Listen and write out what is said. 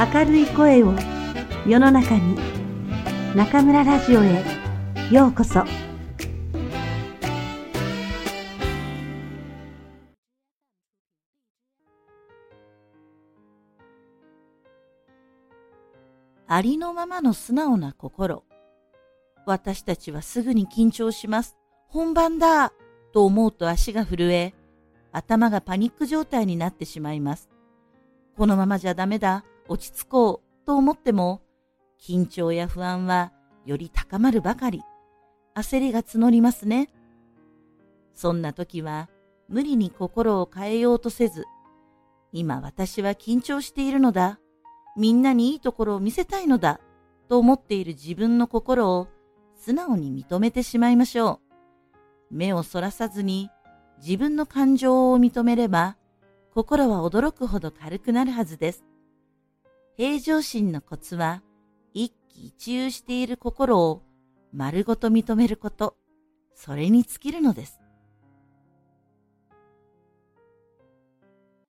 明るい声を世の中に中村ラジオへようこそ。ありのままの素直な心。私たちはすぐに緊張します。本番だ。と思うと足が震え頭がパニック状態になってしまいます。このままじゃダメだ。落ち着こうと思っても、緊張や不安はより高まるばかり、焦りが募りますね。そんな時は無理に心を変えようとせず、今私は緊張しているのだ、みんなにいいところを見せたいのだ、と思っている自分の心を素直に認めてしまいましょう。目をそらさずに自分の感情を認めれば、心は驚くほど軽くなるはずです。平常心のコツは、一喜一憂している心を丸ごと認めること、それに尽きるのです。